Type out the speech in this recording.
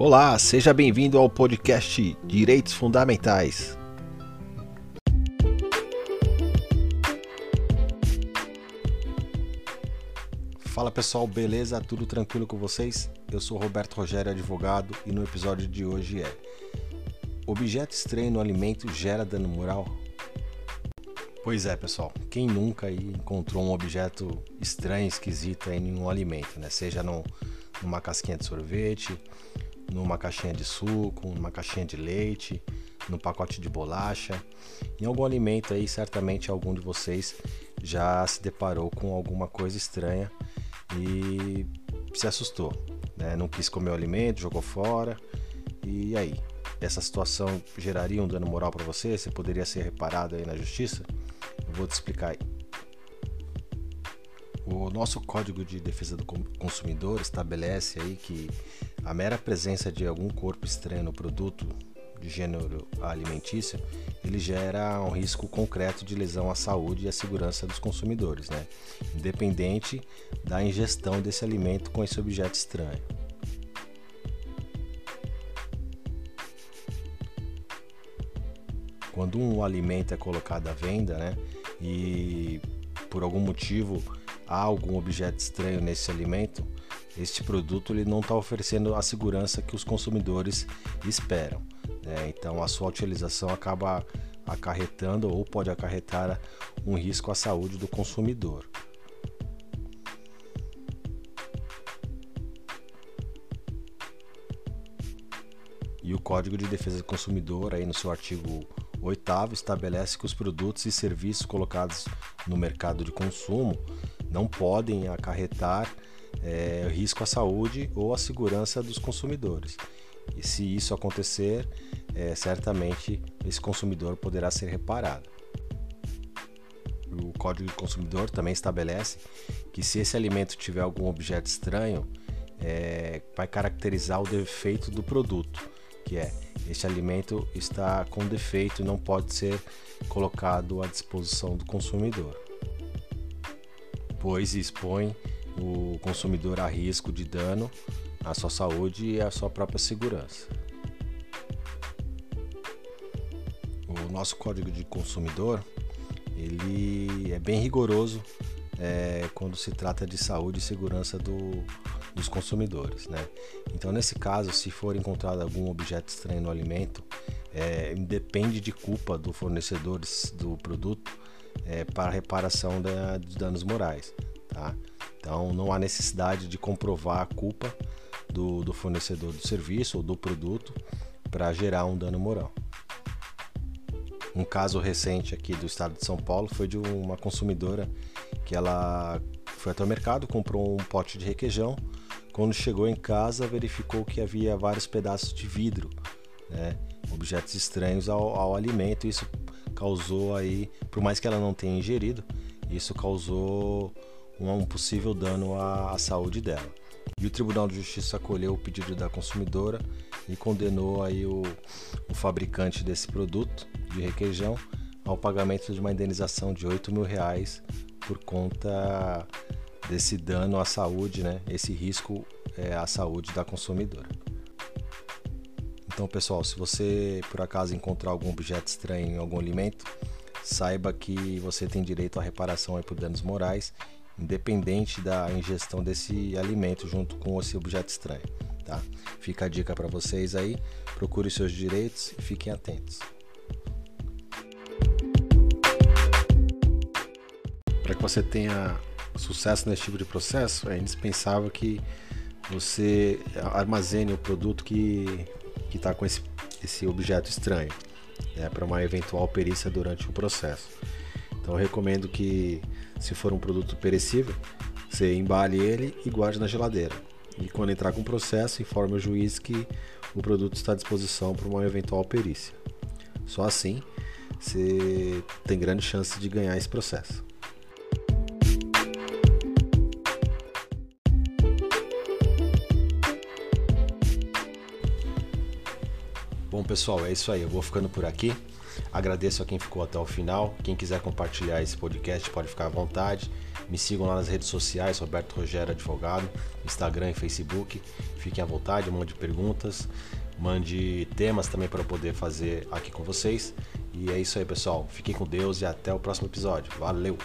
Olá, seja bem-vindo ao podcast Direitos Fundamentais. Fala pessoal, beleza? Tudo tranquilo com vocês? Eu sou Roberto Rogério, advogado, e no episódio de hoje é: Objeto estranho no alimento gera dano moral? Pois é, pessoal. Quem nunca aí encontrou um objeto estranho, esquisito aí em um alimento, né? Seja no, numa casquinha de sorvete, numa caixinha de suco, numa caixinha de leite, no pacote de bolacha. Em algum alimento aí, certamente algum de vocês já se deparou com alguma coisa estranha e se assustou, né? Não quis comer o alimento, jogou fora. E aí, essa situação geraria um dano moral para você? Você poderia ser reparado aí na justiça? Eu vou te explicar aí. O nosso Código de Defesa do Consumidor estabelece aí que a mera presença de algum corpo estranho no produto de gênero alimentício, ele gera um risco concreto de lesão à saúde e à segurança dos consumidores, né? independente da ingestão desse alimento com esse objeto estranho. Quando um alimento é colocado à venda, né, e por algum motivo há algum objeto estranho nesse alimento, este produto ele não está oferecendo a segurança que os consumidores esperam. Né? Então a sua utilização acaba acarretando ou pode acarretar um risco à saúde do consumidor. E o Código de Defesa do Consumidor, aí no seu artigo 8 estabelece que os produtos e serviços colocados no mercado de consumo não podem acarretar é, risco à saúde ou à segurança dos consumidores. E se isso acontecer, é, certamente esse consumidor poderá ser reparado. O Código do Consumidor também estabelece que se esse alimento tiver algum objeto estranho, é, vai caracterizar o defeito do produto, que é este alimento está com defeito e não pode ser colocado à disposição do consumidor pois expõe o consumidor a risco de dano à sua saúde e à sua própria segurança. O nosso código de consumidor ele é bem rigoroso é, quando se trata de saúde e segurança do, dos consumidores. Né? Então, nesse caso, se for encontrado algum objeto estranho no alimento, é, independe de culpa do fornecedor do produto, é, para reparação da, dos danos morais. Tá? Então não há necessidade de comprovar a culpa do, do fornecedor do serviço ou do produto para gerar um dano moral. Um caso recente aqui do estado de São Paulo foi de uma consumidora que ela foi até o mercado, comprou um pote de requeijão. Quando chegou em casa, verificou que havia vários pedaços de vidro, né? objetos estranhos ao, ao alimento. Isso causou aí, por mais que ela não tenha ingerido, isso causou um possível dano à, à saúde dela. E o Tribunal de Justiça acolheu o pedido da consumidora e condenou aí o, o fabricante desse produto de requeijão ao pagamento de uma indenização de 8 mil reais por conta desse dano à saúde, né? esse risco é, à saúde da consumidora. Então, pessoal, se você por acaso encontrar algum objeto estranho em algum alimento, saiba que você tem direito à reparação por danos morais, independente da ingestão desse alimento junto com esse objeto estranho. Tá? Fica a dica para vocês aí, procure seus direitos e fiquem atentos. Para que você tenha sucesso nesse tipo de processo, é indispensável que você armazene o produto que que está com esse, esse objeto estranho, né, para uma eventual perícia durante o processo. Então eu recomendo que, se for um produto perecível, você embale ele e guarde na geladeira. E quando entrar com o processo, informe o juiz que o produto está à disposição para uma eventual perícia. Só assim você tem grande chance de ganhar esse processo. Bom, pessoal, é isso aí. Eu vou ficando por aqui. Agradeço a quem ficou até o final. Quem quiser compartilhar esse podcast pode ficar à vontade. Me sigam lá nas redes sociais, Roberto Rogério Advogado, Instagram e Facebook. Fiquem à vontade, mande perguntas, mande temas também para poder fazer aqui com vocês. E é isso aí, pessoal. Fiquem com Deus e até o próximo episódio. Valeu!